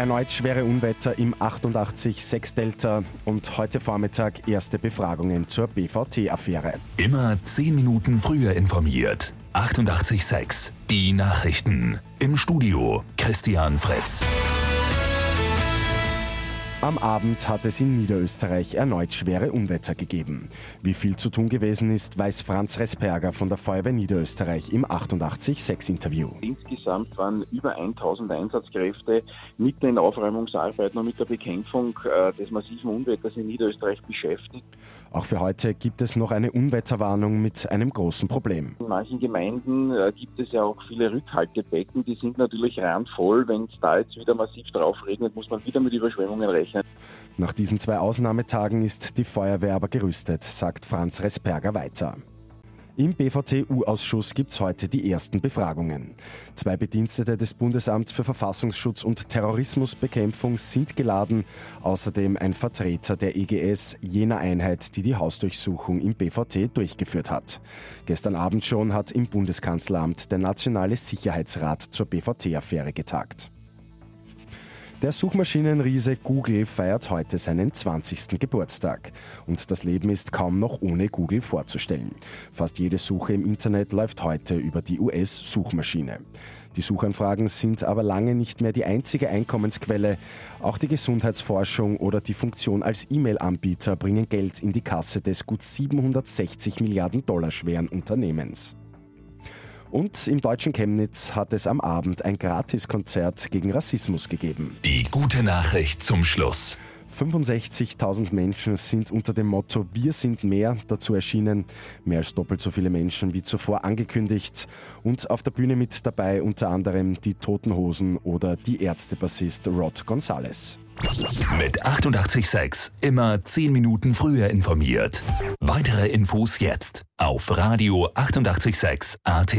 Erneut schwere Unwetter im 88-6 Delta und heute Vormittag erste Befragungen zur BVT-Affäre. Immer 10 Minuten früher informiert. 88.6 Die Nachrichten. Im Studio Christian Fritz. Am Abend hat es in Niederösterreich erneut schwere Unwetter gegeben. Wie viel zu tun gewesen ist, weiß Franz Resperger von der Feuerwehr Niederösterreich im 88.6-Interview. Insgesamt waren über 1000 Einsatzkräfte mit den Aufräumungsarbeiten und mit der Bekämpfung äh, des massiven Unwetters in Niederösterreich beschäftigt. Auch für heute gibt es noch eine Unwetterwarnung mit einem großen Problem. In manchen Gemeinden äh, gibt es ja auch viele Rückhaltebecken, die sind natürlich randvoll. Wenn es da jetzt wieder massiv drauf regnet, muss man wieder mit Überschwemmungen rechnen rechnen. Nach diesen zwei Ausnahmetagen ist die Feuerwehr aber gerüstet, sagt Franz Resperger weiter. Im BVT-U-Ausschuss gibt es heute die ersten Befragungen. Zwei Bedienstete des Bundesamts für Verfassungsschutz und Terrorismusbekämpfung sind geladen, außerdem ein Vertreter der EGS, jener Einheit, die die Hausdurchsuchung im BVT durchgeführt hat. Gestern Abend schon hat im Bundeskanzleramt der Nationale Sicherheitsrat zur BVT-Affäre getagt. Der Suchmaschinenriese Google feiert heute seinen 20. Geburtstag. Und das Leben ist kaum noch ohne Google vorzustellen. Fast jede Suche im Internet läuft heute über die US-Suchmaschine. Die Suchanfragen sind aber lange nicht mehr die einzige Einkommensquelle. Auch die Gesundheitsforschung oder die Funktion als E-Mail-Anbieter bringen Geld in die Kasse des gut 760 Milliarden Dollar schweren Unternehmens. Und im deutschen Chemnitz hat es am Abend ein Gratiskonzert gegen Rassismus gegeben. Die gute Nachricht zum Schluss. 65.000 Menschen sind unter dem Motto Wir sind mehr dazu erschienen. Mehr als doppelt so viele Menschen wie zuvor angekündigt. Und auf der Bühne mit dabei unter anderem die Toten Hosen oder die Ärztebassist Rod Gonzales. Mit 886 immer 10 Minuten früher informiert. Weitere Infos jetzt auf Radio 886 AT.